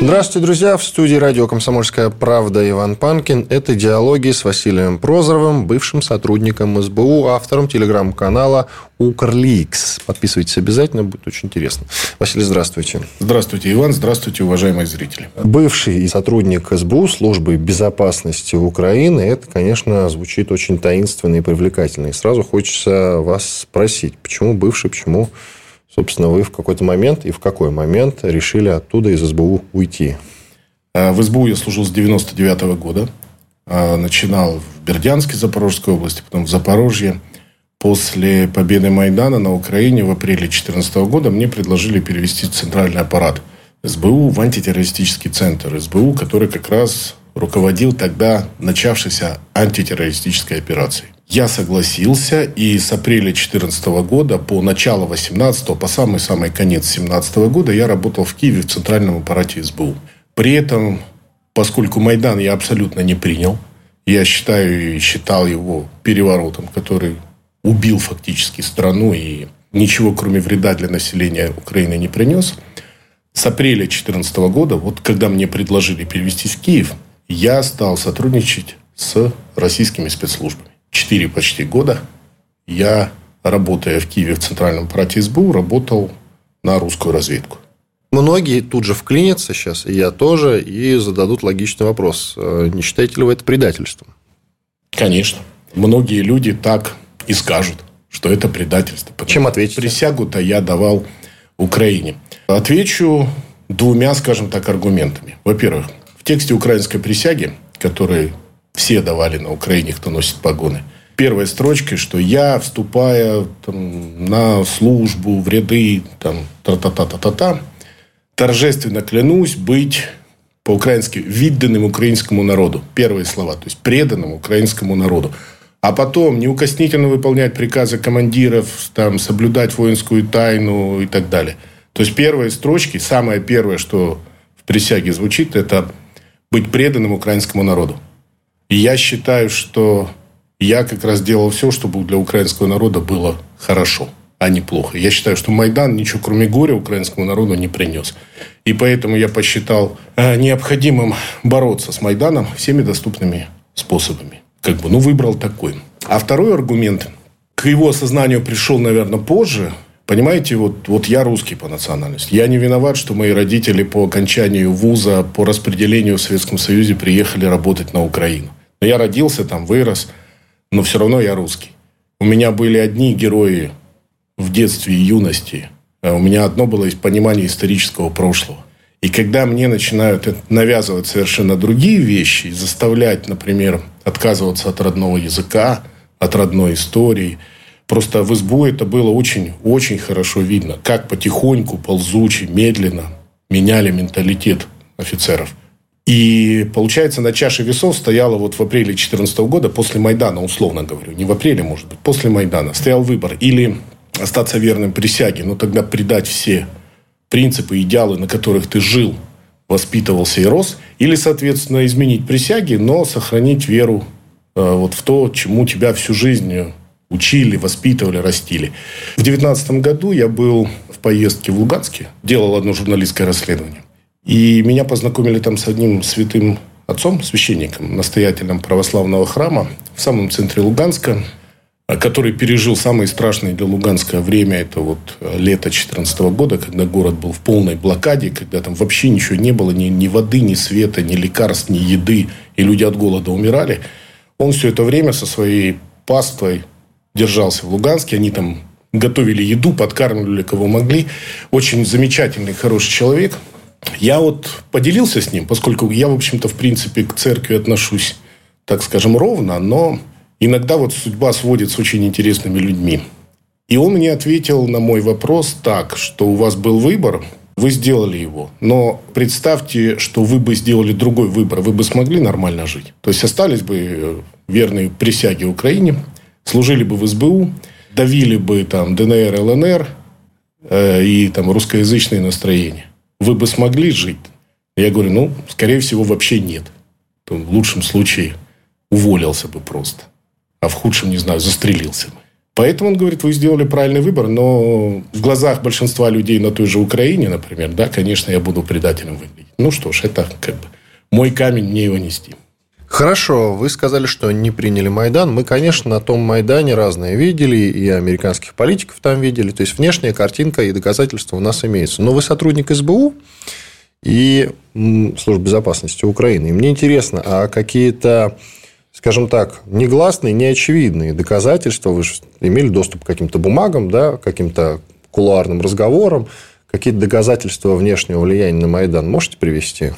Здравствуйте, друзья! В студии радио «Комсомольская правда» Иван Панкин. Это диалоги с Василием Прозоровым, бывшим сотрудником СБУ, автором телеграм-канала «Укрликс». Подписывайтесь обязательно, будет очень интересно. Василий, здравствуйте. Здравствуйте, Иван. Здравствуйте, уважаемые зрители. Бывший сотрудник СБУ, службы безопасности Украины, это, конечно, звучит очень таинственно и привлекательно. И сразу хочется вас спросить, почему бывший, почему собственно, вы в какой-то момент и в какой момент решили оттуда из СБУ уйти? А, в СБУ я служил с 99 -го года. А, начинал в Бердянске, Запорожской области, потом в Запорожье. После победы Майдана на Украине в апреле 2014 года мне предложили перевести центральный аппарат СБУ в антитеррористический центр СБУ, который как раз руководил тогда начавшейся антитеррористической операцией. Я согласился, и с апреля 2014 года по начало 2018, по самый-самый конец 2017 года я работал в Киеве в центральном аппарате СБУ. При этом, поскольку Майдан я абсолютно не принял, я считаю и считал его переворотом, который убил фактически страну и ничего, кроме вреда для населения Украины не принес. С апреля 2014 года, вот когда мне предложили перевестись в Киев, я стал сотрудничать с российскими спецслужбами. Четыре почти года я, работая в Киеве в Центральном аппарате СБУ, работал на русскую разведку. Многие тут же вклинятся сейчас, и я тоже, и зададут логичный вопрос. Э, не считаете ли вы это предательством? Конечно. Многие люди так и скажут, что это предательство. Чем ответить? Присягу-то я давал Украине. Отвечу двумя, скажем так, аргументами. Во-первых, в тексте украинской присяги, который все давали на Украине, кто носит погоны. Первой строчкой, что я, вступая там, на службу в ряды, там, та-та-та-та-та, торжественно клянусь быть по-украински виданным украинскому народу. Первые слова. То есть, преданным украинскому народу. А потом неукоснительно выполнять приказы командиров, там, соблюдать воинскую тайну и так далее. То есть, первые строчки, самое первое, что в присяге звучит, это быть преданным украинскому народу. И я считаю, что я как раз делал все, чтобы для украинского народа было хорошо, а не плохо. Я считаю, что Майдан ничего кроме горя украинскому народу не принес. И поэтому я посчитал э, необходимым бороться с Майданом всеми доступными способами. Как бы, ну, выбрал такой. А второй аргумент, к его осознанию пришел, наверное, позже. Понимаете, вот, вот я русский по национальности. Я не виноват, что мои родители по окончанию вуза, по распределению в Советском Союзе приехали работать на Украину. Я родился там, вырос, но все равно я русский. У меня были одни герои в детстве и юности. А у меня одно было понимание исторического прошлого. И когда мне начинают навязывать совершенно другие вещи, заставлять, например, отказываться от родного языка, от родной истории, просто в СБУ это было очень-очень хорошо видно, как потихоньку, ползучи, медленно меняли менталитет офицеров. И, получается, на чаше весов стояла вот в апреле 2014 года, после Майдана, условно говорю, не в апреле, может быть, после Майдана, стоял выбор. Или остаться верным присяге, но тогда предать все принципы, идеалы, на которых ты жил, воспитывался и рос, или, соответственно, изменить присяги, но сохранить веру э, вот в то, чему тебя всю жизнь учили, воспитывали, растили. В 2019 году я был в поездке в Луганске, делал одно журналистское расследование. И меня познакомили там с одним святым отцом, священником, настоятелем православного храма в самом центре Луганска, который пережил самое страшное для Луганска время. Это вот лето 2014 года, когда город был в полной блокаде, когда там вообще ничего не было, ни, ни воды, ни света, ни лекарств, ни еды, и люди от голода умирали. Он все это время со своей паствой держался в Луганске. Они там готовили еду, подкармливали кого могли. Очень замечательный, хороший человек – я вот поделился с ним, поскольку я, в общем-то, в принципе, к церкви отношусь, так скажем, ровно, но иногда вот судьба сводит с очень интересными людьми. И он мне ответил на мой вопрос так, что у вас был выбор, вы сделали его. Но представьте, что вы бы сделали другой выбор, вы бы смогли нормально жить. То есть остались бы э, верные присяги Украине, служили бы в СБУ, давили бы там ДНР, ЛНР э, и там русскоязычные настроения вы бы смогли жить? Я говорю, ну, скорее всего, вообще нет. В лучшем случае уволился бы просто. а в худшем, не знаю, застрелился бы. Поэтому он говорит, вы сделали правильный выбор, но в глазах большинства людей на той же Украине, например, да, конечно, я буду предателем выглядеть. Ну что ж, это как бы мой камень, мне его нести. Хорошо, вы сказали, что не приняли Майдан. Мы, конечно, на том Майдане разные видели, и американских политиков там видели. То есть, внешняя картинка и доказательства у нас имеются. Но вы сотрудник СБУ и Службы безопасности Украины. И мне интересно, а какие-то скажем так, негласные, неочевидные доказательства. Вы же имели доступ к каким-то бумагам, да, каким-то кулуарным разговорам. Какие-то доказательства внешнего влияния на Майдан можете привести?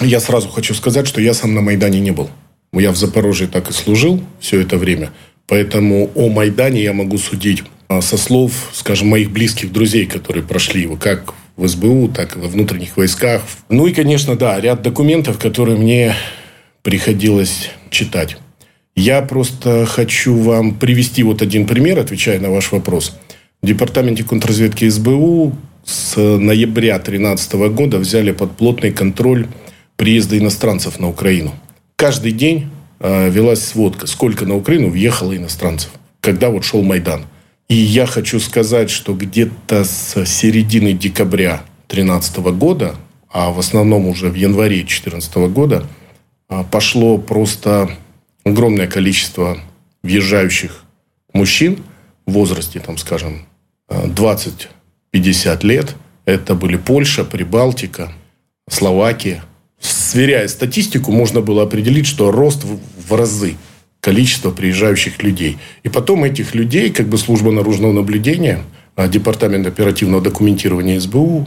Я сразу хочу сказать, что я сам на Майдане не был. Я в Запорожье так и служил все это время. Поэтому о Майдане я могу судить а, со слов, скажем, моих близких друзей, которые прошли его как в СБУ, так и во внутренних войсках. Ну и, конечно, да, ряд документов, которые мне приходилось читать. Я просто хочу вам привести вот один пример, отвечая на ваш вопрос. В департаменте контрразведки СБУ с ноября 2013 года взяли под плотный контроль приезда иностранцев на Украину. Каждый день э, велась сводка, сколько на Украину въехало иностранцев, когда вот шел Майдан. И я хочу сказать, что где-то с середины декабря 2013 года, а в основном уже в январе 2014 года – а, пошло просто огромное количество въезжающих мужчин в возрасте, там, скажем, 20-50 лет. Это были Польша, Прибалтика, Словакия. Сверяя статистику, можно было определить, что рост в разы количество приезжающих людей. И потом этих людей, как бы служба наружного наблюдения, а, департамент оперативного документирования СБУ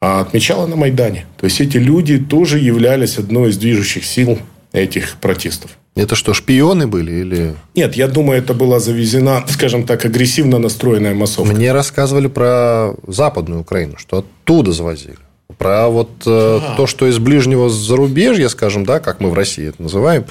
а отмечала на Майдане. То есть эти люди тоже являлись одной из движущих сил этих протестов. Это что, шпионы были или... Нет, я думаю, это была завезена, скажем так, агрессивно настроенная массовка. Мне рассказывали про Западную Украину, что оттуда завозили. Про вот а. то, что из ближнего зарубежья, скажем, да, как мы в России это называем,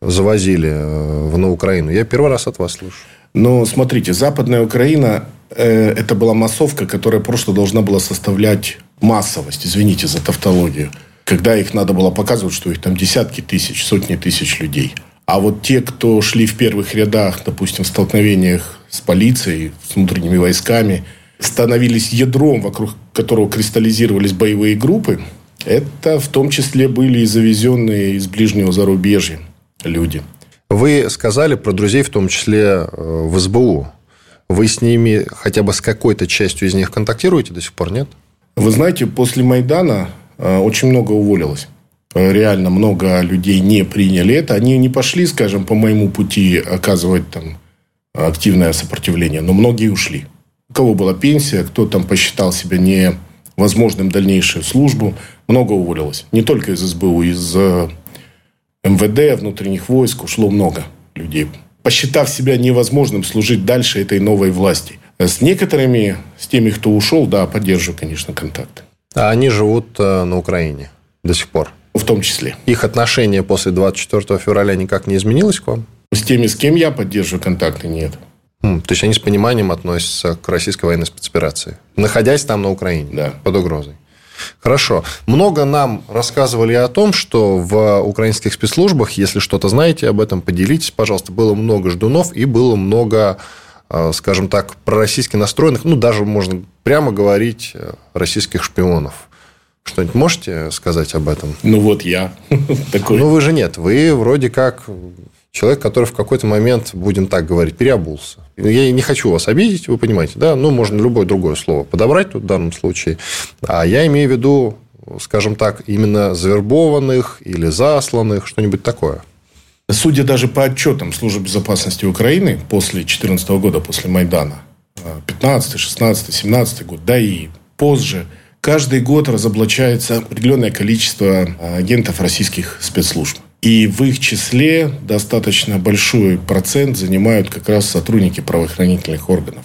завозили э, в на Украину. Я первый раз от вас слышу. Но смотрите, Западная Украина э, это была массовка, которая просто должна была составлять массовость, извините за тавтологию, когда их надо было показывать, что их там десятки тысяч, сотни тысяч людей. А вот те, кто шли в первых рядах, допустим, в столкновениях с полицией, с внутренними войсками, становились ядром, вокруг которого кристаллизировались боевые группы, это в том числе были и завезенные из ближнего зарубежья люди. Вы сказали про друзей, в том числе э, в СБУ. Вы с ними хотя бы с какой-то частью из них контактируете до сих пор, нет? Вы знаете, после Майдана э, очень много уволилось. Э, реально много людей не приняли это. Они не пошли, скажем, по моему пути оказывать там активное сопротивление, но многие ушли. У кого была пенсия, кто там посчитал себя невозможным дальнейшую службу, много уволилось. Не только из СБУ, из э, МВД, внутренних войск ушло много людей, посчитав себя невозможным служить дальше этой новой власти – с некоторыми, с теми, кто ушел, да, поддерживаю, конечно, контакты. А они живут э, на Украине до сих пор? В том числе. Их отношение после 24 февраля никак не изменилось к вам? С теми, с кем я поддерживаю контакты, нет. То есть они с пониманием относятся к российской военной спецоперации, находясь там на Украине, да. под угрозой. Хорошо. Много нам рассказывали о том, что в украинских спецслужбах, если что-то знаете об этом, поделитесь, пожалуйста. Было много ждунов и было много Э, скажем так, пророссийски настроенных, ну, даже можно прямо говорить, э, российских шпионов. Что-нибудь можете сказать об этом? Ну, вот я такой. Ну, вы же нет. Вы вроде как человек, который в какой-то момент, будем так говорить, переобулся. Я не хочу вас обидеть, вы понимаете, да? Ну, можно любое другое слово подобрать тут в данном случае. А я имею в виду, скажем так, именно завербованных или засланных, что-нибудь такое. Судя даже по отчетам Службы безопасности Украины после 2014 года, после Майдана, 15, 16, 17 год, да и позже, каждый год разоблачается определенное количество агентов российских спецслужб. И в их числе достаточно большой процент занимают как раз сотрудники правоохранительных органов.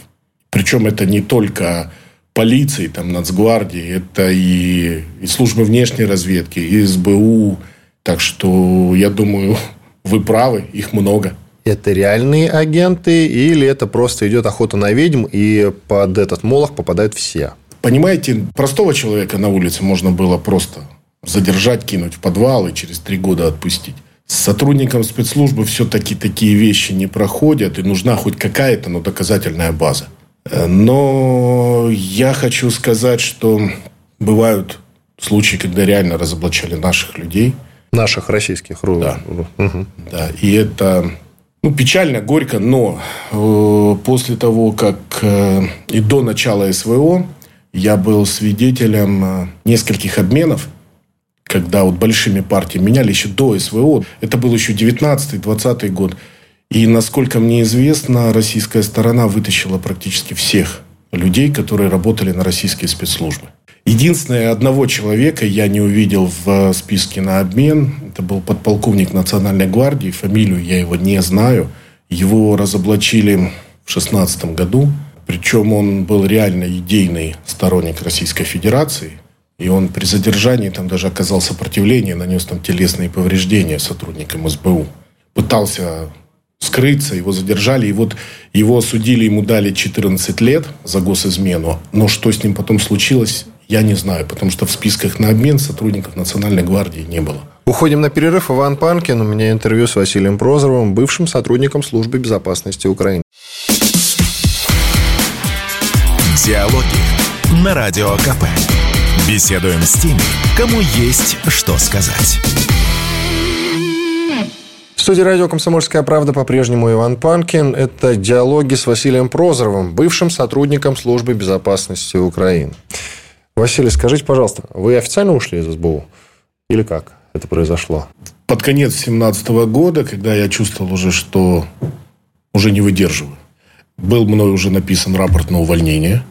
Причем это не только полиции, там, Нацгвардии, это и, и службы внешней разведки, и СБУ. Так что, я думаю, вы правы, их много. Это реальные агенты или это просто идет охота на ведьм и под этот молох попадают все? Понимаете, простого человека на улице можно было просто задержать, кинуть в подвал и через три года отпустить. С сотрудником спецслужбы все-таки такие вещи не проходят, и нужна хоть какая-то, но доказательная база. Э, но я хочу сказать, что бывают случаи, когда реально разоблачали наших людей. Наших российских ру. Да. Угу. да. И это ну, печально, горько, но э, после того, как э, и до начала СВО я был свидетелем э, нескольких обменов, когда вот большими партиями меняли еще до СВО. Это был еще 19-20 год. И, насколько мне известно, российская сторона вытащила практически всех людей, которые работали на российские спецслужбы. Единственное, одного человека я не увидел в списке на обмен. Это был подполковник Национальной гвардии. Фамилию я его не знаю. Его разоблачили в 2016 году. Причем он был реально идейный сторонник Российской Федерации. И он при задержании там даже оказал сопротивление, нанес там телесные повреждения сотрудникам СБУ. Пытался скрыться, его задержали. И вот его осудили, ему дали 14 лет за госизмену. Но что с ним потом случилось, я не знаю, потому что в списках на обмен сотрудников Национальной гвардии не было. Уходим на перерыв. Иван Панкин. У меня интервью с Василием Прозоровым, бывшим сотрудником Службы безопасности Украины. Диалоги на Радио КП. Беседуем с теми, кому есть что сказать. В студии радио «Комсомольская правда» по-прежнему Иван Панкин. Это диалоги с Василием Прозоровым, бывшим сотрудником Службы безопасности Украины. Василий, скажите, пожалуйста, вы официально ушли из СБУ? Или как это произошло? Под конец 2017 года, когда я чувствовал уже, что уже не выдерживаю. Был мной уже написан рапорт на увольнение.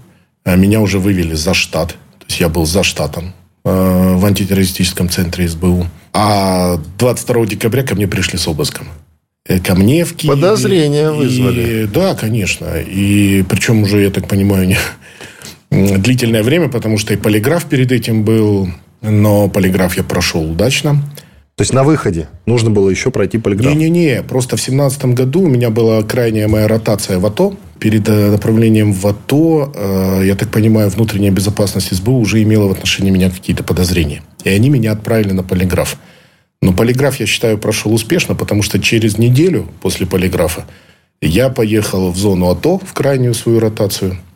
А меня уже вывели за штат. То есть я был за штатом э, в антитеррористическом центре СБУ. А 22 декабря ко мне пришли с обыском. Э, ко мне в Киеве. Подозрения вызвали. И, да, конечно. И причем уже, я так понимаю, не, длительное время, потому что и полиграф перед этим был, но полиграф я прошел удачно. То есть на выходе нужно было еще пройти полиграф? Не-не-не, просто в семнадцатом году у меня была крайняя моя ротация в АТО. Перед э, направлением в АТО, э, я так понимаю, внутренняя безопасность СБУ уже имела в отношении меня какие-то подозрения. И они меня отправили на полиграф. Но полиграф, я считаю, прошел успешно, потому что через неделю после полиграфа я поехал в зону АТО, в крайнюю свою ротацию –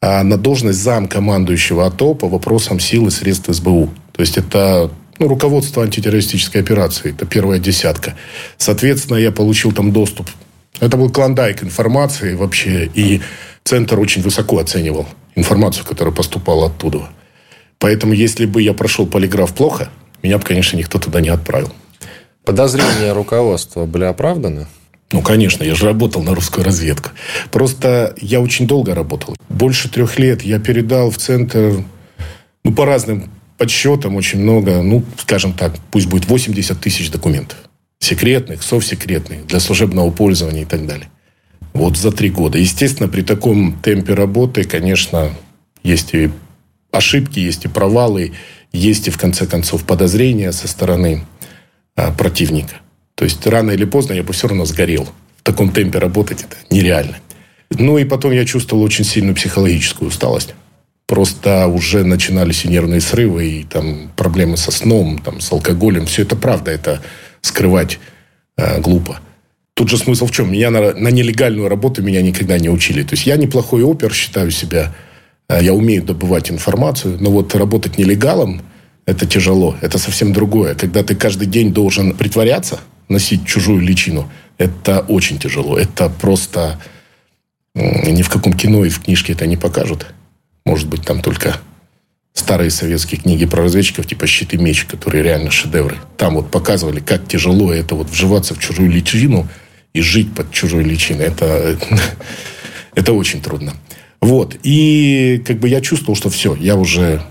а, на должность зам командующего АТО по вопросам сил и средств СБУ. То есть это ну, руководство антитеррористической операции. Это первая десятка. Соответственно, я получил там доступ. Это был клондайк информации вообще. И Центр очень высоко оценивал информацию, которая поступала оттуда. Поэтому, если бы я прошел полиграф плохо, меня бы, конечно, никто туда не отправил. Подозрения руководства были оправданы? Ну, конечно, я же работал на русскую разведку. Просто я очень долго работал. Больше трех лет я передал в центр, ну, по разным подсчетам очень много, ну, скажем так, пусть будет 80 тысяч документов. Секретных, совсекретных, для служебного пользования и так далее. Вот за три года. Естественно, при таком темпе работы, конечно, есть и ошибки, есть и провалы, есть и, в конце концов, подозрения со стороны а, противника. То есть рано или поздно я бы все равно сгорел. В таком темпе работать это нереально. Ну и потом я чувствовал очень сильную психологическую усталость. Просто уже начинались и нервные срывы, и там проблемы со сном, там, с алкоголем. Все это правда, это скрывать э, глупо. Тут же смысл в чем? Меня на, на нелегальную работу меня никогда не учили. То есть я неплохой опер, считаю себя. Э, я умею добывать информацию. Но вот работать нелегалом – это тяжело. Это совсем другое. Когда ты каждый день должен притворяться – носить чужую личину, это очень тяжело. Это просто ни в каком кино и в книжке это не покажут. Может быть, там только старые советские книги про разведчиков, типа «Щит и меч», которые реально шедевры. Там вот показывали, как тяжело это вот вживаться в чужую личину и жить под чужой личиной. Это, это очень трудно. Вот. И как бы я чувствовал, что все, я уже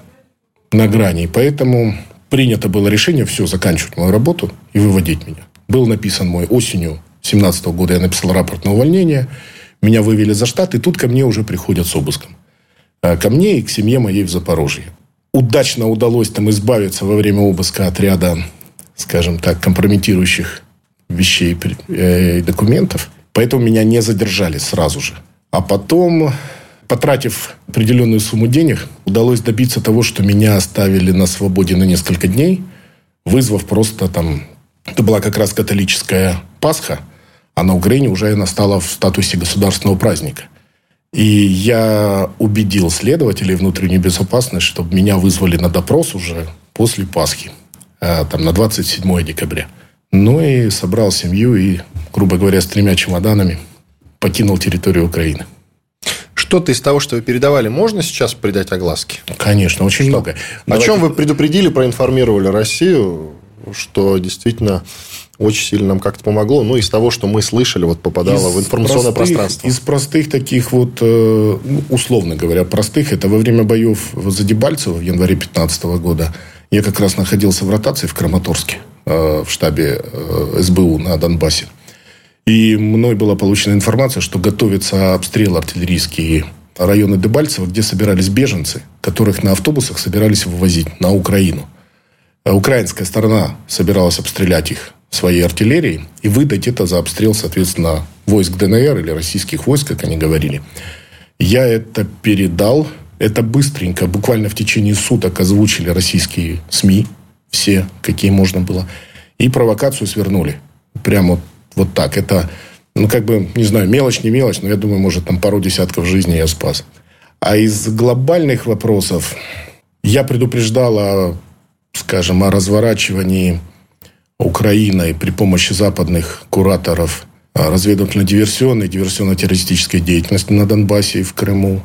на грани. Поэтому принято было решение все, заканчивать мою работу и выводить меня. Был написан мой осенью 17 года. Я написал рапорт на увольнение. Меня вывели за штат. И тут ко мне уже приходят с обыском. А, ко мне и к семье моей в Запорожье. Удачно удалось там избавиться во время обыска от ряда, скажем так, компрометирующих вещей э, и документов. Поэтому меня не задержали сразу же. А потом, потратив определенную сумму денег, удалось добиться того, что меня оставили на свободе на несколько дней, вызвав просто там Это была как раз католическая Пасха, а на Украине уже она стала в статусе государственного праздника. И я убедил следователей внутренней безопасности, чтобы меня вызвали на допрос уже после Пасхи, э, там, на 27 декабря. Ну и собрал семью и, грубо говоря, с тремя чемоданами покинул территорию Украины. Что-то из того, что вы передавали, можно сейчас придать огласке? Конечно, очень что? много. О Давайте... чем вы предупредили, проинформировали Россию, что действительно очень сильно нам как-то помогло. Ну, из того, что мы слышали, вот попадало из в информационное простых, пространство. Из простых таких вот, э, ну, условно говоря, простых, это во время боев за Дебальцево в январе 2015 года я как раз находился в ротации в Краматорске, э, в штабе э, СБУ на Донбассе. И мной была получена информация, что готовится обстрел артиллерийский района Дебальцево, где собирались беженцы, которых на автобусах собирались вывозить на Украину. Украинская сторона собиралась обстрелять их своей артиллерией и выдать это за обстрел, соответственно, войск ДНР или российских войск, как они говорили. Я это передал. Это быстренько, буквально в течение суток озвучили российские СМИ, все, какие можно было. И провокацию свернули. Прямо вот так. Это, ну, как бы, не знаю, мелочь, не мелочь, но я думаю, может, там пару десятков жизней я спас. А из глобальных вопросов я предупреждал о, скажем, о разворачивании Украиной при помощи западных кураторов а, разведывательно-диверсионной, диверсионно-террористической деятельности на Донбассе и в Крыму.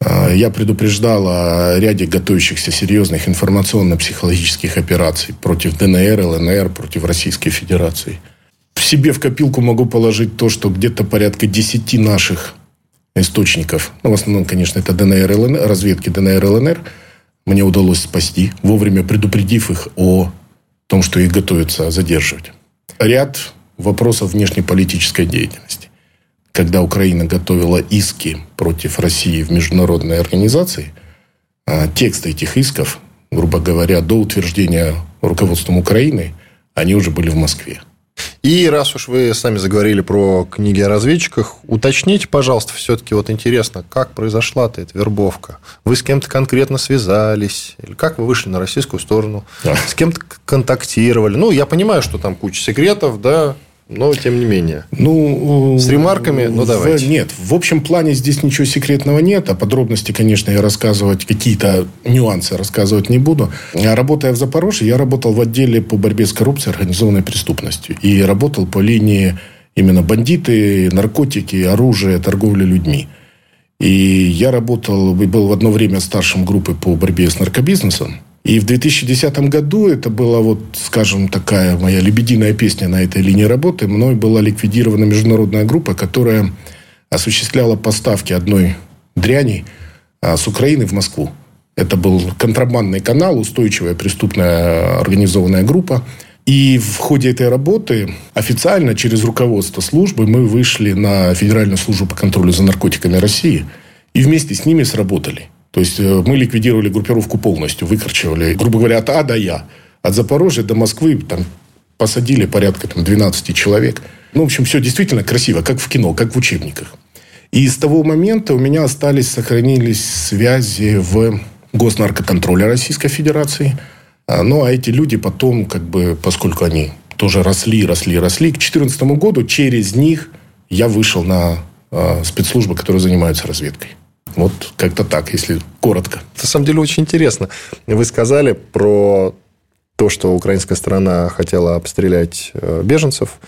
А, я предупреждал о ряде готовящихся серьезных информационно-психологических операций против ДНР, ЛНР, против Российской Федерации. В себе в копилку могу положить то, что где-то порядка 10 наших источников, ну, в основном, конечно, это ДНР, ЛНР, разведки ДНР, ЛНР, мне удалось спасти, вовремя предупредив их о том, что их готовятся задерживать. Ряд вопросов внешнеполитической деятельности. Когда Украина готовила иски против России в международной организации, а, тексты этих исков, грубо говоря, до утверждения руководством Украины, они уже были в Москве. И раз уж вы сами заговорили про книги о разведчиках, уточните, пожалуйста, все-таки вот интересно, как произошла-то эта вербовка? Вы с кем-то конкретно связались? Или как вы вышли на российскую сторону? Да. С кем-то контактировали? Ну, я понимаю, что там куча секретов, да, но тем не менее. Ну, с ремарками, ну давайте. В, нет, в общем плане здесь ничего секретного нет, а подробности, конечно, я рассказывать, какие-то нюансы рассказывать не буду. Работая в Запорожье, я работал в отделе по борьбе с коррупцией и организованной преступностью. И работал по линии именно бандиты, наркотики, оружие, торговля людьми. И я работал, был в одно время старшим группы по борьбе с наркобизнесом. И в 2010 году это была вот, скажем, такая моя лебединая песня на этой линии работы. Мной была ликвидирована международная группа, которая осуществляла поставки одной дряни а, с Украины в Москву. Это был контрабандный канал, устойчивая преступная организованная группа. И в ходе этой работы официально через руководство службы мы вышли на Федеральную службу по контролю за наркотиками России и вместе с ними сработали. То есть э, мы ликвидировали группировку полностью, выкорчевали, грубо говоря, от А до Я. От Запорожья до Москвы там, посадили порядка там, 12 человек. Ну, в общем, все действительно красиво, как в кино, как в учебниках. И с того момента у меня остались, сохранились связи в госнаркоконтроле Российской Федерации. А, ну, а эти люди потом, как бы, поскольку они тоже росли, росли, росли, к 2014 году через них я вышел на э, спецслужбы, которые занимаются разведкой. Вот как-то так, если коротко. На самом деле очень интересно. Вы сказали про то, что украинская сторона хотела обстрелять э, беженцев.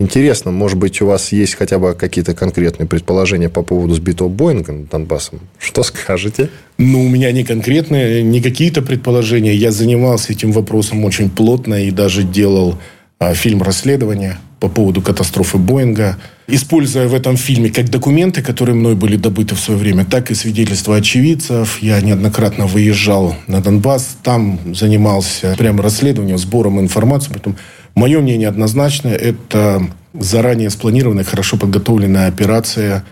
Интересно, может быть, у вас есть хотя бы какие-то конкретные предположения по поводу сбитого Боинга над Донбассом? Что скажете? Ну, у меня не конкретные, не какие-то предположения. Я занимался этим вопросом очень плотно и даже делал а, фильм расследования по поводу катастрофы Боинга, используя в этом фильме как документы, которые мной были добыты в свое время, так и свидетельства очевидцев. Я неоднократно выезжал на Донбасс, там занимался прямо расследованием, сбором информации. Поэтому мое мнение однозначно, это заранее спланированная, хорошо подготовленная операция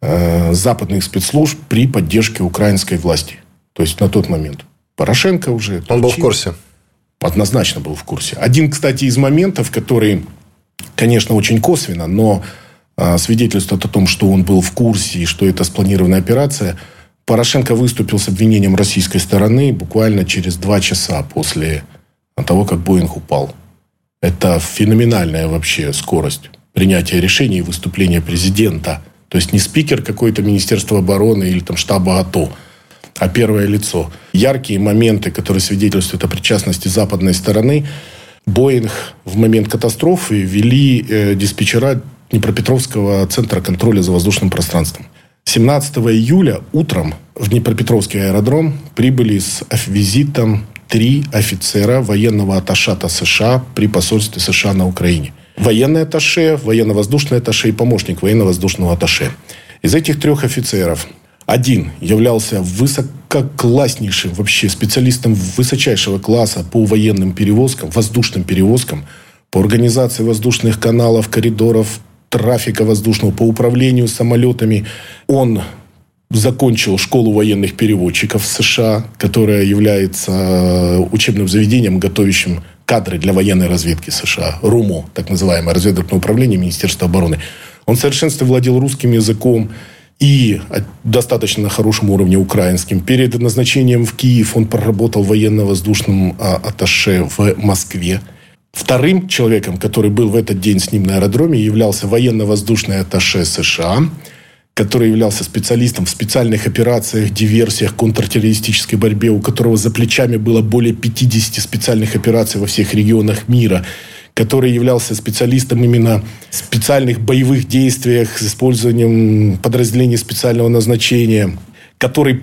э, западных спецслужб при поддержке украинской власти. То есть на тот момент. Порошенко уже... Он был в курсе. Однозначно был в курсе. Один, кстати, из моментов, который конечно, очень косвенно, но а, свидетельствует о том, что он был в курсе и что это спланированная операция. Порошенко выступил с обвинением российской стороны буквально через два часа после того, как Боинг упал. Это феноменальная вообще скорость принятия решений и выступления президента. То есть не спикер какой-то Министерства обороны или там штаба АТО, а первое лицо. Яркие моменты, которые свидетельствуют о причастности западной стороны. Боинг в момент катастрофы вели э, диспетчера Днепропетровского центра контроля за воздушным пространством. 17 июля утром в Днепропетровский аэродром прибыли с визитом три офицера военного аташата США при посольстве США на Украине. Военный аташе, военно-воздушный аташе и помощник военно-воздушного аташе. Из этих трех офицеров один являлся высококласснейшим вообще специалистом высочайшего класса по военным перевозкам, воздушным перевозкам, по организации воздушных каналов, коридоров, трафика воздушного, по управлению самолетами. Он закончил школу военных переводчиков в США, которая является э, учебным заведением, готовящим кадры для военной разведки США. РУМО, так называемое разведывательное управление Министерства обороны. Он в совершенстве владел русским языком и достаточно хорошем уровне украинским. Перед назначением в Киев он проработал военно-воздушным а, атташе в Москве. Вторым человеком, который был в этот день с ним на аэродроме, являлся военно-воздушный атташе США – который являлся специалистом в специальных операциях, диверсиях, контртеррористической борьбе, у которого за плечами было более 50 специальных операций во всех регионах мира, который являлся специалистом именно в специальных боевых действиях с использованием подразделений специального назначения, который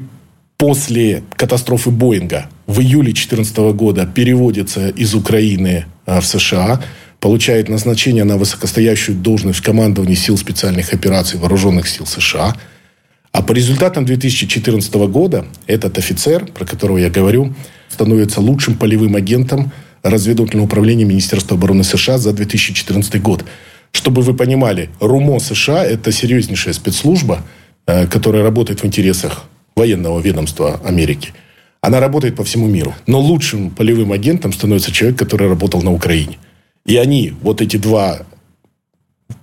после катастрофы Боинга в июле 2014 года переводится из Украины а, в США – получает назначение на высокостоящую должность в командовании сил специальных операций вооруженных сил США. А по результатам 2014 года этот офицер, про которого я говорю, становится лучшим полевым агентом разведывательного управления Министерства обороны США за 2014 год. Чтобы вы понимали, РУМО США – это серьезнейшая спецслужба, э, которая работает в интересах военного ведомства Америки. Она работает по всему миру. Но лучшим полевым агентом становится человек, который работал на Украине. И они, вот эти два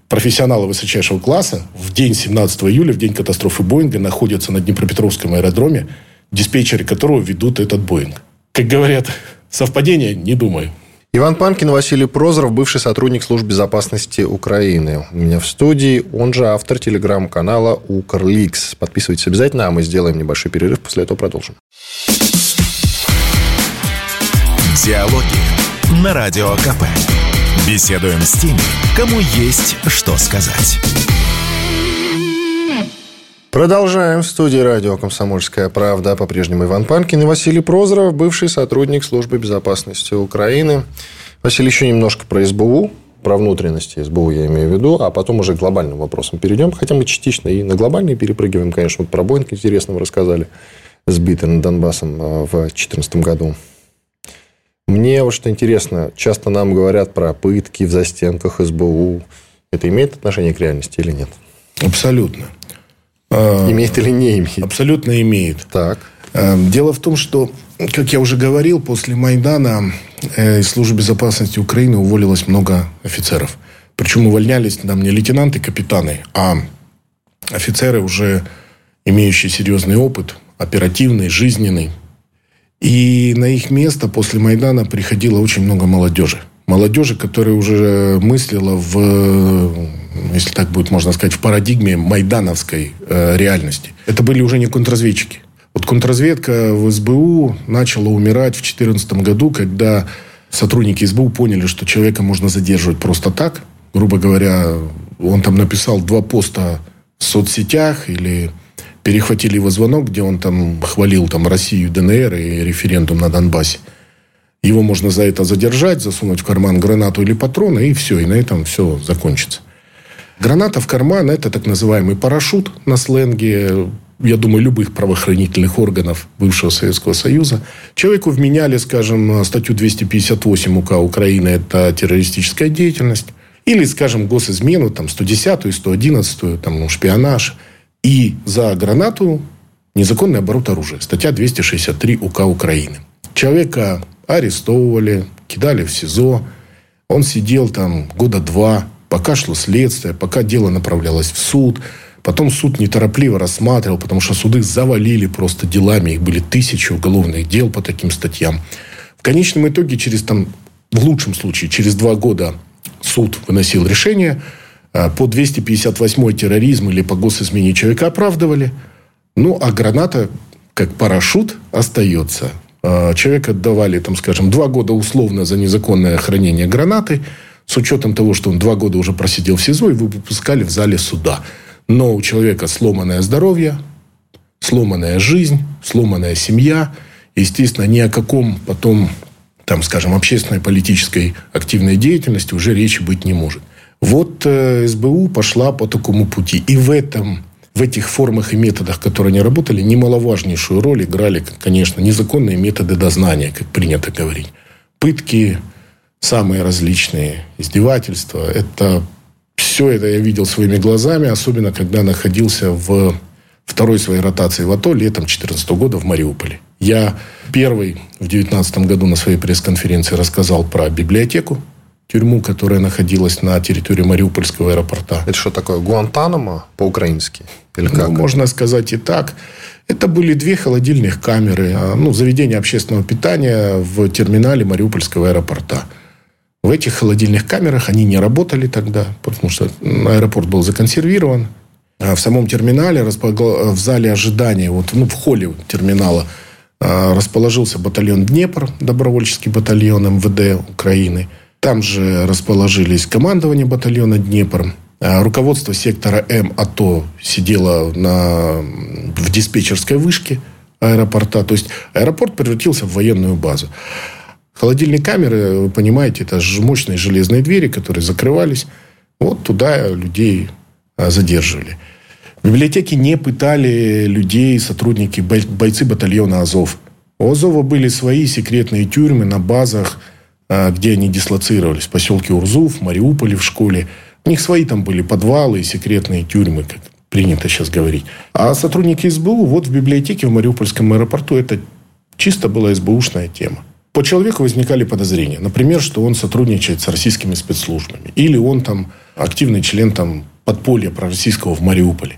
профессионала высочайшего класса, в день 17 июля, в день катастрофы Боинга, находятся на Днепропетровском аэродроме, диспетчеры которого ведут этот Боинг. Как говорят, совпадение? Не думаю. Иван Панкин, Василий Прозоров, бывший сотрудник службы безопасности Украины. У меня в студии, он же автор телеграм-канала Укрликс. Подписывайтесь обязательно, а мы сделаем небольшой перерыв, после этого продолжим. Диалоги на Радио КП. Беседуем с теми, кому есть что сказать. Продолжаем. В студии радио «Комсомольская правда». По-прежнему Иван Панкин и Василий Прозоров, бывший сотрудник службы безопасности Украины. Василий, еще немножко про СБУ, про внутренности СБУ я имею в виду, а потом уже к глобальным вопросам перейдем. Хотя мы частично и на глобальные перепрыгиваем, конечно. Вот про Боинг интересно вы рассказали, сбитый над Донбассом э, в 2014 году. Мне вот что интересно, часто нам говорят про пытки в застенках СБУ. Это имеет отношение к реальности или нет? Абсолютно. А, имеет или не имеет? Абсолютно имеет. Так. А, дело в том, что, как я уже говорил, после Майдана э, из службы безопасности Украины уволилось много офицеров. Причем увольнялись там не лейтенанты, капитаны, а офицеры, уже имеющие серьезный опыт, оперативный, жизненный, и на их место после Майдана приходило очень много молодежи. Молодежи, которая уже мыслила в, если так будет можно сказать, в парадигме майдановской э, реальности. Это были уже не контрразведчики. Вот контрразведка в СБУ начала умирать в 2014 году, когда сотрудники СБУ поняли, что человека можно задерживать просто так. Грубо говоря, он там написал два поста в соцсетях или перехватили его звонок, где он там хвалил там, Россию, ДНР и референдум на Донбассе. Его можно за это задержать, засунуть в карман гранату или патроны, и все, и на этом все закончится. Граната в карман – это так называемый парашют на сленге, я думаю, любых правоохранительных органов бывшего Советского Союза. Человеку вменяли, скажем, статью 258 УК Украины – это террористическая деятельность. Или, скажем, госизмену, там, 110 111 там, ну, шпионаж – и за гранату незаконный оборот оружия. Статья 263 УК Украины. Человека арестовывали, кидали в СИЗО. Он сидел там года два, пока шло следствие, пока дело направлялось в суд. Потом суд неторопливо рассматривал, потому что суды завалили просто делами. Их были тысячи уголовных дел по таким статьям. В конечном итоге через там в лучшем случае через два года суд выносил решение, а, по 258 терроризм или по госизмене человека оправдывали. Ну, а граната, как парашют, остается. А, человека отдавали, там, скажем, два года условно за незаконное хранение гранаты, с учетом того, что он два года уже просидел в СИЗО, и выпускали в зале суда. Но у человека сломанное здоровье, сломанная жизнь, сломанная семья. Естественно, ни о каком потом, там, скажем, общественной политической активной деятельности уже речи быть не может. Вот э, СБУ пошла по такому пути. И в этом в этих формах и методах, которые они работали, немаловажнейшую роль играли, конечно, незаконные методы дознания, как принято говорить. Пытки, самые различные, издевательства. Это все это я видел своими глазами, особенно когда находился в второй своей ротации в АТО летом 2014 года в Мариуполе. Я первый в 2019 году на своей пресс-конференции рассказал про библиотеку, тюрьму, которая находилась на территории Мариупольского аэропорта. Это что такое? Гуантанамо по-украински? Или ну, как? Ну, можно сказать и так. Это были две холодильных камеры, а, ну, заведение общественного питания в терминале Мариупольского аэропорта. В этих холодильных камерах они не работали тогда, потому что аэропорт был законсервирован. А в самом терминале, в зале ожидания, вот, ну, в холле терминала а, расположился батальон «Днепр», добровольческий батальон МВД Украины – там же расположились командование батальона «Днепр». А руководство сектора М АТО сидело на, в диспетчерской вышке аэропорта. То есть аэропорт превратился в военную базу. Холодильные камеры, вы понимаете, это же мощные железные двери, которые закрывались. Вот туда людей а, задерживали. В библиотеке не пытали людей сотрудники, бойцы батальона «Азов». У «Азова» были свои секретные тюрьмы на базах – а, где они дислоцировались, в поселке Урзув, в Мариуполе в школе. У них свои там были подвалы и секретные тюрьмы, как принято сейчас говорить. А сотрудники СБУ, вот в библиотеке в Мариупольском аэропорту, это чисто была СБУшная тема. По человеку возникали подозрения. Например, что он сотрудничает с российскими спецслужбами. Или он там активный член там, подполья пророссийского в Мариуполе.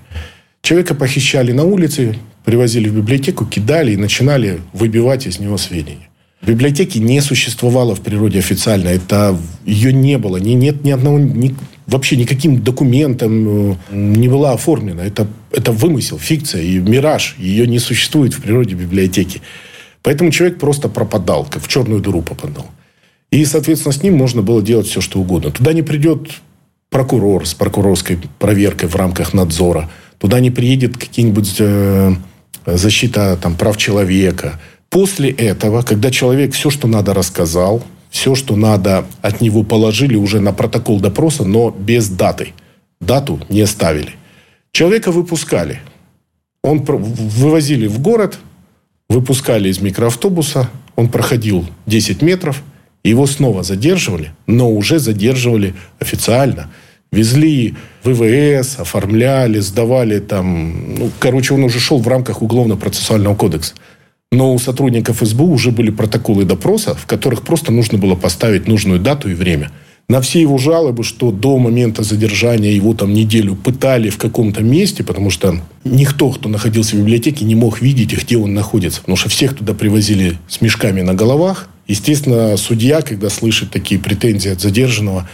Человека похищали на улице, привозили в библиотеку, кидали и начинали выбивать из него сведения. Библиотеки не существовало в природе официально. Это ее не было. Не, нет ни одного, ни, вообще никаким документом э, не была оформлена. Это, это вымысел, фикция и мираж. Ее не существует в природе библиотеки. Поэтому человек просто пропадал, как в черную дыру попадал. И, соответственно, с ним можно было делать все, что угодно. Туда не придет прокурор с прокурорской проверкой в рамках надзора. Туда не приедет какие-нибудь э, защита там, прав человека – После этого, когда человек все, что надо, рассказал, все, что надо, от него положили уже на протокол допроса, но без даты. Дату не ставили. Человека выпускали. Он вывозили в город, выпускали из микроавтобуса, он проходил 10 метров, его снова задерживали, но уже задерживали официально. Везли ВВС, оформляли, сдавали там... Ну, короче, он уже шел в рамках Уголовно-процессуального кодекса. Но у сотрудников СБУ уже были протоколы допроса, в которых просто нужно было поставить нужную дату и время. На все его жалобы, что до момента задержания его там неделю пытали в каком-то месте, потому что никто, кто находился в библиотеке, не мог видеть, где он находится. Потому что всех туда привозили с мешками на головах. Естественно, судья, когда слышит такие претензии от задержанного,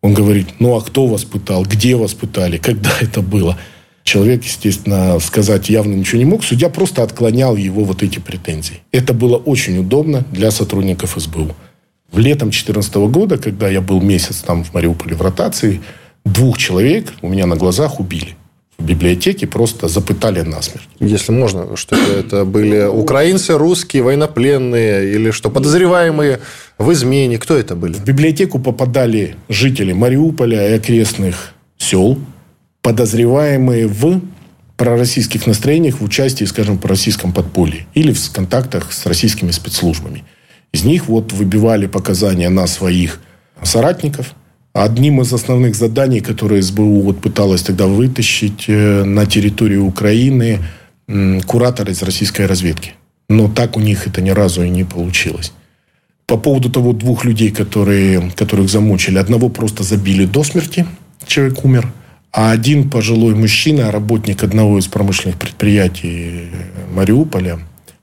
он говорит, ну а кто вас пытал, где вас пытали, когда это было – Человек, естественно, сказать явно ничего не мог. Судья просто отклонял его вот эти претензии. Это было очень удобно для сотрудников СБУ. В летом 2014 года, когда я был месяц там в Мариуполе в ротации, двух человек у меня на глазах убили. В библиотеке просто запытали насмерть. Если можно, что это, были украинцы, русские, военнопленные или что, подозреваемые в измене? Кто это были? В библиотеку попадали жители Мариуполя и окрестных сел, подозреваемые в пророссийских настроениях, в участии, скажем, в российском подполье или в контактах с российскими спецслужбами. Из них вот выбивали показания на своих соратников. Одним из основных заданий, которые СБУ вот пыталась тогда вытащить э, на территорию Украины, куратор из российской разведки. Но так у них это ни разу и не получилось. По поводу того двух людей, которые, которых замучили. Одного просто забили до смерти. Человек умер – а один пожилой мужчина, работник одного из промышленных предприятий Мариуполя,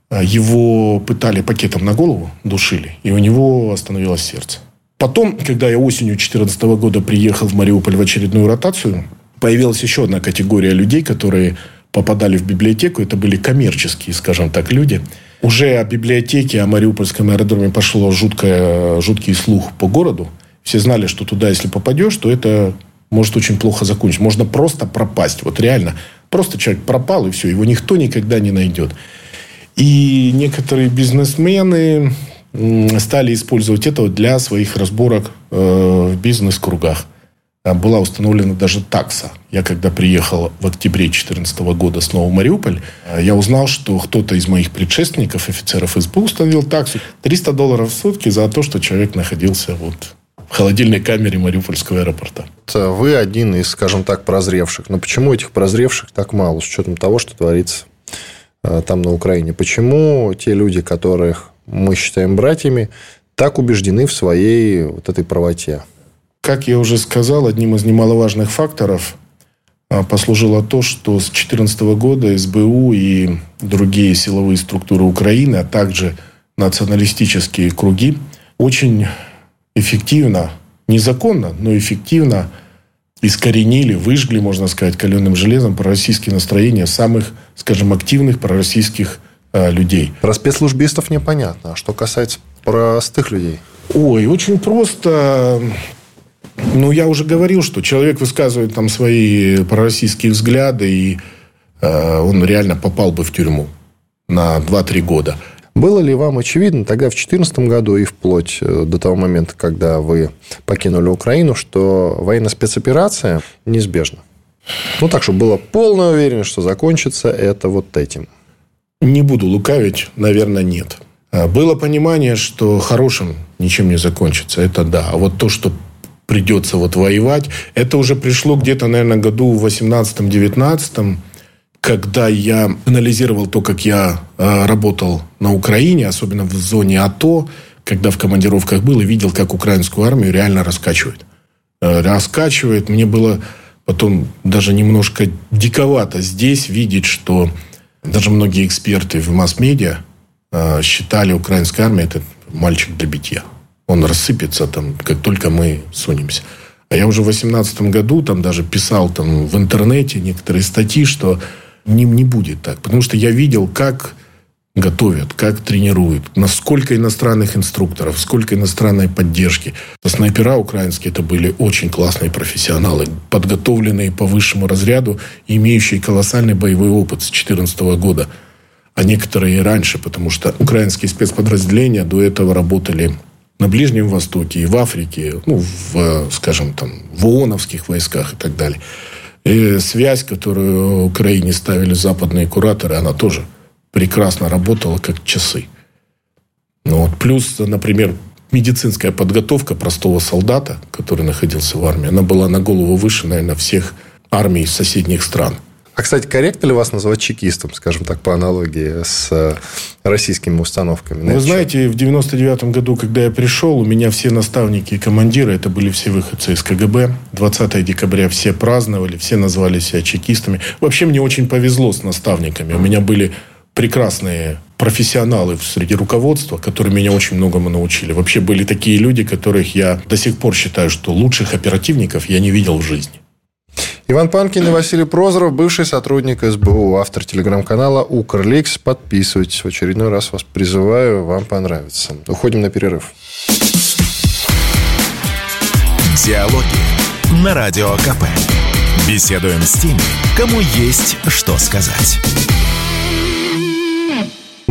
его пытали пакетом на голову, душили, и у него остановилось сердце. Потом, когда я осенью 2014 года приехал в Мариуполь в очередную ротацию, появилась еще одна категория людей, которые попадали в библиотеку. Это были коммерческие, скажем так, люди. Уже о библиотеке, о Мариупольском аэродроме пошло жуткое, жуткий слух по городу. Все знали, что туда, если попадешь, то это может очень плохо закончиться. Можно просто пропасть. Вот реально. Просто человек пропал, и все. Его никто никогда не найдет. И некоторые бизнесмены стали использовать это для своих разборок э, в бизнес-кругах. Была установлена даже такса. Я когда приехал в октябре 2014 года снова в Мариуполь, э, я узнал, что кто-то из моих предшественников, офицеров СБУ, установил таксу 300 долларов в сутки за то, что человек находился вот в холодильной камере Мариупольского аэропорта. Вы один из, скажем так, прозревших. Но почему этих прозревших так мало, с учетом того, что творится э, там на Украине? Почему те люди, которых мы считаем братьями, так убеждены в своей вот этой правоте? Как я уже сказал, одним из немаловажных факторов э, послужило то, что с 2014 года СБУ и другие силовые структуры Украины, а также националистические круги очень эффективно, незаконно, но эффективно искоренили, выжгли, можно сказать, каленым железом пророссийские настроения самых, скажем, активных пророссийских э, людей. Про спецслужбистов непонятно. А что касается простых людей? Ой, очень просто. Ну, я уже говорил, что человек высказывает там свои пророссийские взгляды, и э, он реально попал бы в тюрьму на 2-3 года. Было ли вам очевидно тогда в 2014 году и вплоть э, до того момента, когда вы покинули Украину, что военная спецоперация неизбежна? Ну, так, чтобы было полная уверенность, что закончится это вот этим. Не буду лукавить, наверное, нет. А, было понимание, что хорошим ничем не закончится. Это да. А вот то, что придется вот воевать, это уже пришло где-то, наверное, году в 18-19 когда я анализировал то, как я э, работал на Украине, особенно в зоне АТО, когда в командировках был и видел, как украинскую армию реально раскачивает. Э, раскачивает. Мне было потом даже немножко диковато здесь видеть, что даже многие эксперты в масс-медиа э, считали украинская армия это мальчик для битья. Он рассыпется там, как только мы сунемся. А я уже в 2018 году там даже писал там в интернете некоторые статьи, что не, не будет так. Потому что я видел, как готовят, как тренируют, насколько иностранных инструкторов, сколько иностранной поддержки. Снайпера украинские это были очень классные профессионалы, подготовленные по высшему разряду, имеющие колоссальный боевой опыт с 2014 года, а некоторые и раньше, потому что украинские спецподразделения до этого работали на Ближнем Востоке и в Африке, ну, в, скажем, там, в ООНовских войсках и так далее. И связь, которую Украине ставили западные кураторы, она тоже прекрасно работала, как часы. Ну, вот. Плюс, например, медицинская подготовка простого солдата, который находился в армии, она была на голову выше, наверное, всех армий соседних стран – а, кстати, корректно ли вас называть чекистом, скажем так, по аналогии с э, российскими установками? Вы знаете, в 99 году, когда я пришел, у меня все наставники и командиры, это были все выходцы из КГБ. 20 декабря все праздновали, все назвали себя чекистами. Вообще, мне очень повезло с наставниками. У меня были прекрасные профессионалы среди руководства, которые меня очень многому научили. Вообще были такие люди, которых я до сих пор считаю, что лучших оперативников я не видел в жизни. Иван Панкин и Василий Прозоров, бывший сотрудник СБУ, автор телеграм-канала Укрликс. Подписывайтесь. В очередной раз вас призываю, вам понравится. Уходим на перерыв. Диалоги на Радио КП. Беседуем с теми, кому есть что сказать.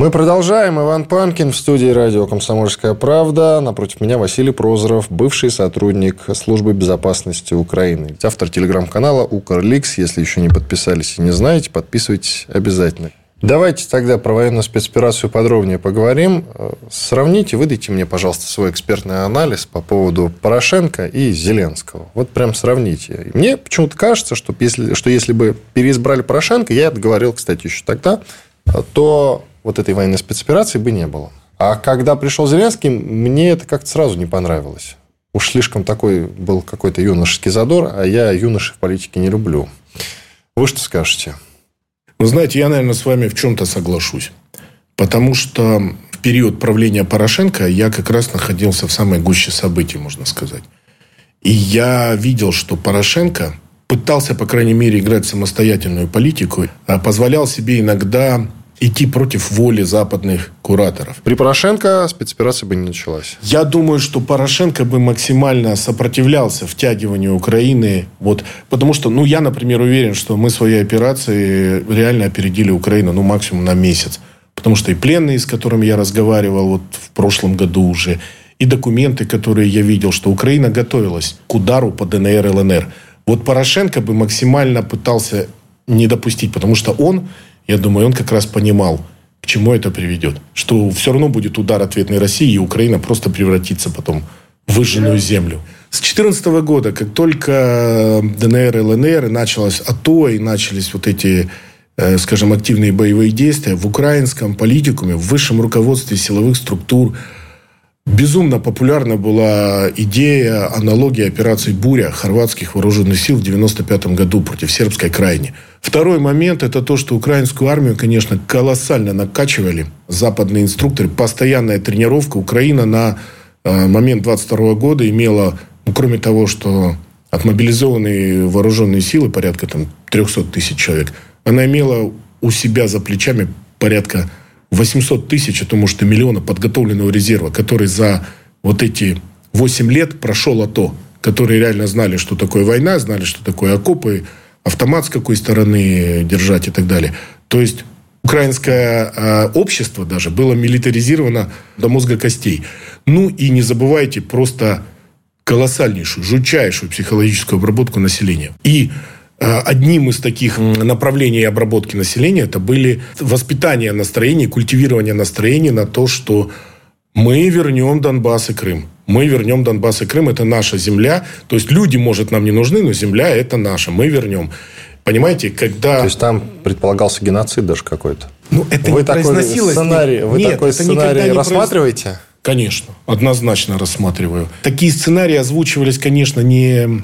Мы продолжаем. Иван Панкин в студии радио «Комсомольская правда». Напротив меня Василий Прозоров, бывший сотрудник службы безопасности Украины. Автор телеграм-канала «Укрликс». Если еще не подписались и не знаете, подписывайтесь обязательно. Давайте тогда про военную спецоперацию подробнее поговорим. Сравните, выдайте мне, пожалуйста, свой экспертный анализ по поводу Порошенко и Зеленского. Вот прям сравните. Мне почему-то кажется, что если, что если бы переизбрали Порошенко, я это говорил, кстати, еще тогда, то вот этой военной спецоперации бы не было. А когда пришел Зеленский, мне это как-то сразу не понравилось. Уж слишком такой был какой-то юношеский задор, а я юношей в политике не люблю. Вы что скажете? Вы знаете, я, наверное, с вами в чем-то соглашусь. Потому что в период правления Порошенко я как раз находился в самой гуще событий, можно сказать. И я видел, что Порошенко пытался, по крайней мере, играть самостоятельную политику, а позволял себе иногда идти против воли западных кураторов. При Порошенко спецоперация бы не началась. Я думаю, что Порошенко бы максимально сопротивлялся втягиванию Украины. Вот, потому что, ну, я, например, уверен, что мы свои операции реально опередили Украину, ну, максимум на месяц. Потому что и пленные, с которыми я разговаривал вот в прошлом году уже, и документы, которые я видел, что Украина готовилась к удару по ДНР и ЛНР. Вот Порошенко бы максимально пытался не допустить, потому что он я думаю, он как раз понимал, к чему это приведет. Что все равно будет удар ответной России, и Украина просто превратится потом в выжженную землю. С 2014 года, как только ДНР и ЛНР началось АТО и начались вот эти э, скажем, активные боевые действия в украинском политикуме, в высшем руководстве силовых структур – Безумно популярна была идея аналогии операции «Буря» хорватских вооруженных сил в 1995 году против сербской крайне. Второй момент – это то, что украинскую армию, конечно, колоссально накачивали западные инструкторы. Постоянная тренировка. Украина на э, момент 22 года имела, ну, кроме того, что отмобилизованные вооруженные силы, порядка там 300 тысяч человек, она имела у себя за плечами порядка 800 тысяч, это может и миллиона подготовленного резерва, который за вот эти 8 лет прошел АТО, которые реально знали, что такое война, знали, что такое окопы, автомат с какой стороны держать и так далее. То есть украинское э, общество даже было милитаризировано до мозга костей. Ну и не забывайте просто колоссальнейшую, жутчайшую психологическую обработку населения. И одним из таких направлений обработки населения это были воспитание настроений, культивирование настроений на то, что мы вернем Донбасс и Крым. Мы вернем Донбасс и Крым. Это наша земля. То есть люди, может, нам не нужны, но земля это наша. Мы вернем. Понимаете, когда... То есть там предполагался геноцид даже какой-то? Ну, это вы не такой сценарий, Вы Нет, такой сценарий рассматриваете? Произ... Конечно, однозначно рассматриваю. Такие сценарии озвучивались, конечно, не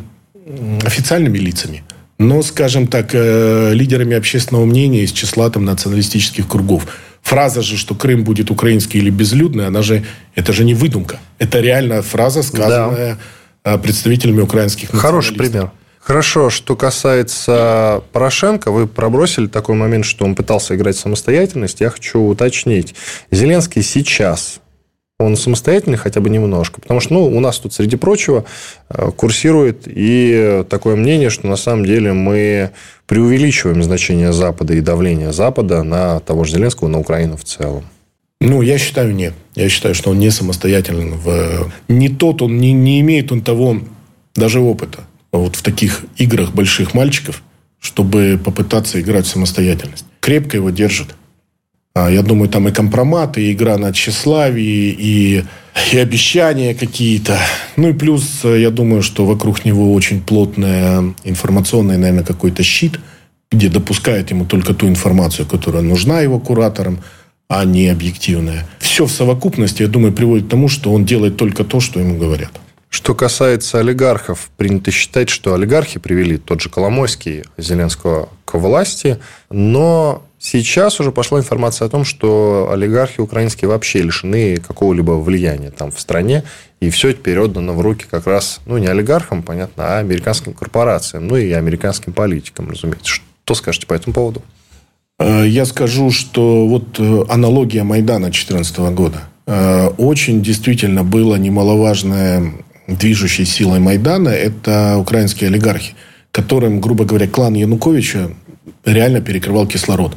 официальными лицами но, скажем так, э, лидерами общественного мнения из числа там, националистических кругов. Фраза же, что Крым будет украинский или безлюдный, она же, это же не выдумка. Это реальная фраза, сказанная да. Э, представителями украинских Хороший пример. Хорошо, что касается Порошенко, вы пробросили такой момент, что он пытался играть в самостоятельность. Я хочу уточнить. Зеленский сейчас он самостоятельный хотя бы немножко. Потому что, ну, у нас тут, среди прочего, э, курсирует и такое мнение, что на самом деле мы преувеличиваем значение Запада и давление Запада на того же Зеленского, на Украину в целом. Ну, я считаю, нет. Я считаю, что он не самостоятелен. В... Не тот, он не, не имеет он того даже опыта вот в таких играх больших мальчиков, чтобы попытаться играть в самостоятельность. Крепко его держит. А, я думаю, там и компроматы, и игра на тщеславии, и, и обещания какие-то. Ну и плюс, э, я думаю, что вокруг него очень плотный информационный, наверное, какой-то щит, где допускают ему только ту информацию, которая нужна его кураторам, а не объективная. Все в совокупности, я думаю, приводит к тому, что он делает только то, что ему говорят. Что касается олигархов, принято считать, что олигархи привели тот же Коломойский Зеленского к власти, но Сейчас уже пошла информация о том, что олигархи украинские вообще лишены какого-либо влияния там в стране, и все теперь отдано в руки как раз, ну, не олигархам, понятно, а американским корпорациям, ну, и американским политикам, разумеется. Что скажете по этому поводу? Э, я скажу, что вот э, аналогия Майдана 2014 года. Э, очень действительно было немаловажной движущей силой Майдана – это украинские олигархи, которым, грубо говоря, клан Януковича реально перекрывал кислород.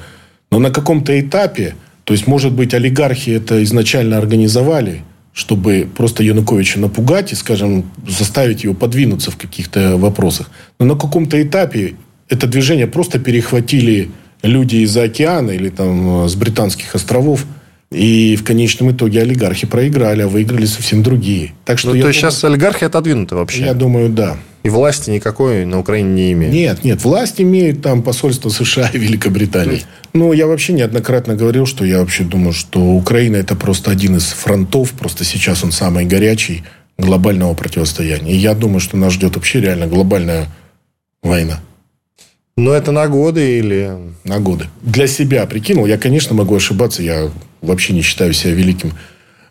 Но на каком-то этапе, то есть, может быть, олигархи это изначально организовали, чтобы просто Януковича напугать и, скажем, заставить его подвинуться в каких-то вопросах. Но на каком-то этапе это движение просто перехватили люди из-за океана или там с британских островов – и в конечном итоге олигархи проиграли, а выиграли совсем другие. Так что ну, то есть думаю, сейчас олигархи отодвинуты вообще? Я думаю, да. И власти никакой на Украине не имеют? Нет, нет. Власть имеет там посольство США и Великобритании. Но я вообще неоднократно говорил, что я вообще думаю, что Украина это просто один из фронтов. Просто сейчас он самый горячий глобального противостояния. И я думаю, что нас ждет вообще реально глобальная война. Но это на годы или... На годы. Для себя прикинул. Я, конечно, могу ошибаться. Я вообще не считаю себя великим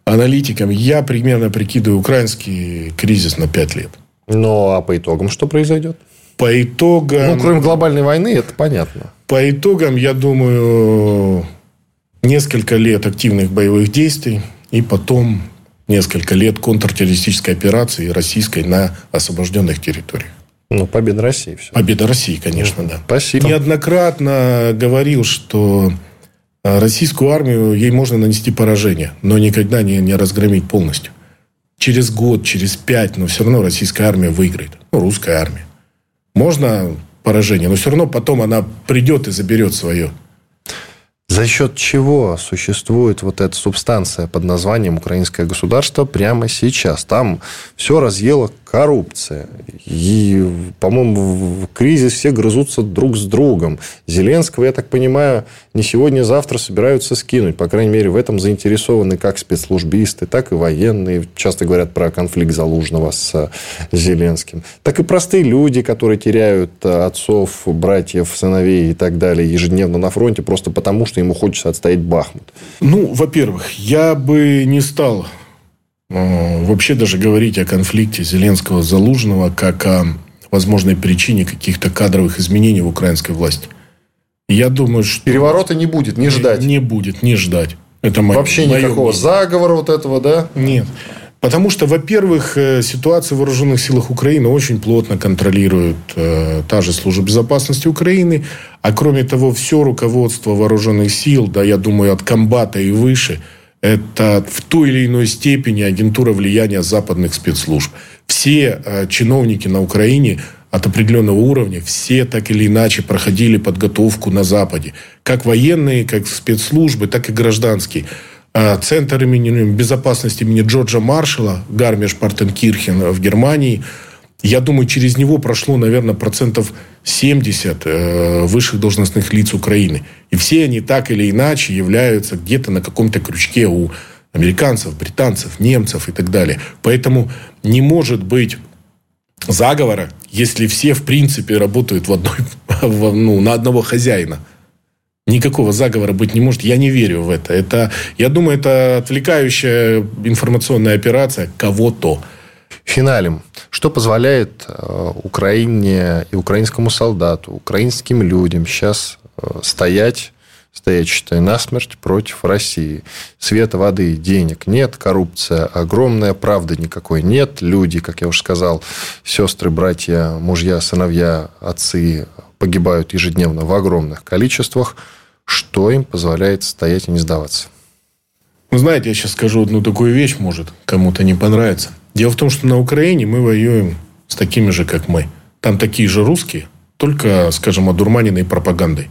аналитиком. Я примерно прикидываю украинский кризис на 5 лет. Ну, а по итогам что произойдет? По итогам... Ну, кроме глобальной войны, это понятно. По итогам, я думаю, несколько лет активных боевых действий и потом несколько лет контртеррористической операции российской на освобожденных территориях. Ну, победа России. Все. Победа России, конечно, да. Спасибо. Неоднократно говорил, что э, российскую армию, ей можно нанести поражение, но никогда не, не разгромить полностью. Через год, через пять, но все равно российская армия выиграет. Ну, русская армия. Можно поражение, но все равно потом она придет и заберет свое. За счет чего существует вот эта субстанция под названием «Украинское государство» прямо сейчас? Там все разъела коррупция. И, по-моему, в кризис все грызутся друг с другом. Зеленского, я так понимаю, не сегодня-завтра собираются скинуть. По крайней мере, в этом заинтересованы как спецслужбисты, так и военные. Часто говорят про конфликт Залужного с Зеленским. Так и простые люди, которые теряют отцов, братьев, сыновей и так далее ежедневно на фронте, просто потому, что ему хочется отстоять Бахмут? Ну, во-первых, я бы не стал э, вообще даже говорить о конфликте Зеленского-Залужного как о возможной причине каких-то кадровых изменений в украинской власти. Я думаю, что... Переворота не будет, не ждать. Не, не будет, не ждать. Это мое, Вообще никакого мнение. заговора вот этого, да? Нет. Потому что, во-первых, э, ситуация в вооруженных силах Украины очень плотно контролирует э, та же служба безопасности Украины. А кроме того, все руководство вооруженных сил, да, я думаю, от комбата и выше, это в той или иной степени агентура влияния западных спецслужб. Все э, чиновники на Украине от определенного уровня, все так или иначе проходили подготовку на Западе. Как военные, как спецслужбы, так и гражданские. А, центр имени, безопасности имени Джорджа Маршала, Гармиш Партенкирхен в Германии. Я думаю, через него прошло, наверное, процентов 70 э, высших должностных лиц Украины. И все они так или иначе являются где-то на каком-то крючке у американцев, британцев, немцев и так далее. Поэтому не может быть заговора, если все, в принципе, работают в одной, ну, на одного хозяина. Никакого заговора быть не может. Я не верю в это. это я думаю, это отвлекающая информационная операция кого-то. Финалем. Что позволяет э, Украине и украинскому солдату, украинским людям сейчас э, стоять, стоять, считай, насмерть против России? Света, воды, денег нет, коррупция огромная, правды никакой нет. Люди, как я уже сказал, сестры, братья, мужья, сыновья, отцы погибают ежедневно в огромных количествах – что им позволяет стоять и не сдаваться? Знаете, я сейчас скажу одну такую вещь, может, кому-то не понравится. Дело в том, что на Украине мы воюем с такими же, как мы. Там такие же русские, только, скажем, одурманенной пропагандой.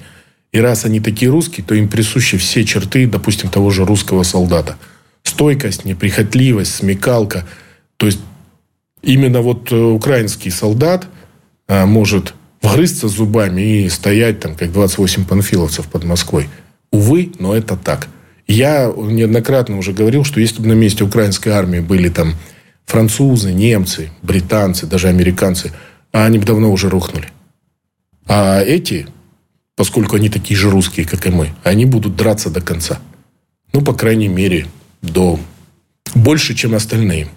И раз они такие русские, то им присущи все черты, допустим, того же русского солдата. Стойкость, неприхотливость, смекалка. То есть, именно вот э, украинский солдат а, может вгрызться зубами и стоять там, как 28 панфиловцев под Москвой. Увы, но это так. Я неоднократно уже говорил, что если бы на месте украинской армии были там французы, немцы, британцы, даже американцы, а они бы давно уже рухнули. А эти, поскольку они такие же русские, как и мы, они будут драться до конца. Ну, по крайней мере, до больше, чем остальные.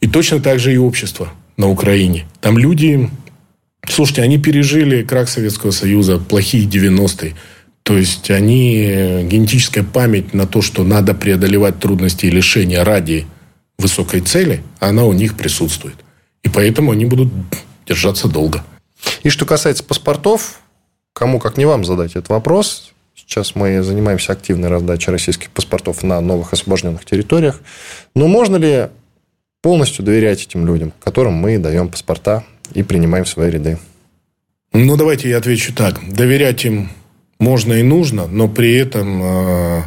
И точно так же и общество на Украине. Там люди Слушайте, они пережили крах Советского Союза, плохие 90-е. То есть, они э, генетическая память на то, что надо преодолевать трудности и лишения ради высокой цели, она у них присутствует. И поэтому они будут держаться долго. И что касается паспортов, кому как не вам задать этот вопрос. Сейчас мы занимаемся активной раздачей российских паспортов на новых освобожденных территориях. Но можно ли полностью доверять этим людям, которым мы даем паспорта и принимаем в свои ряды. Ну, давайте я отвечу так. Доверять им можно и нужно, но при этом, э,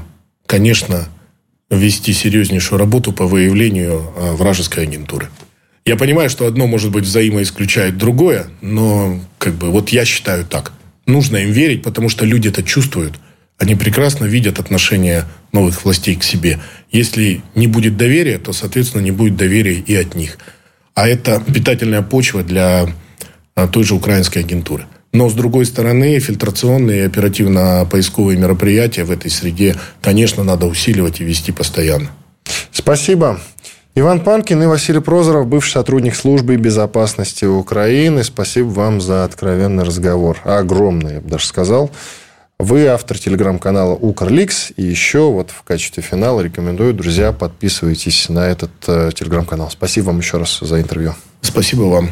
конечно, вести серьезнейшую работу по выявлению э, вражеской агентуры. Я понимаю, что одно, может быть, взаимоисключает другое, но как бы вот я считаю так. Нужно им верить, потому что люди это чувствуют. Они прекрасно видят отношение новых властей к себе. Если не будет доверия, то, соответственно, не будет доверия и от них. А это питательная почва для а, той же украинской агентуры. Но, с другой стороны, фильтрационные и оперативно-поисковые мероприятия в этой среде, конечно, надо усиливать и вести постоянно. Спасибо. Иван Панкин и Василий Прозоров, бывший сотрудник службы безопасности Украины. Спасибо вам за откровенный разговор. Огромный, я бы даже сказал. Вы автор телеграм-канала Укрликс. И еще вот в качестве финала рекомендую, друзья, подписывайтесь на этот э, телеграм-канал. Спасибо вам еще раз за интервью. Спасибо вам.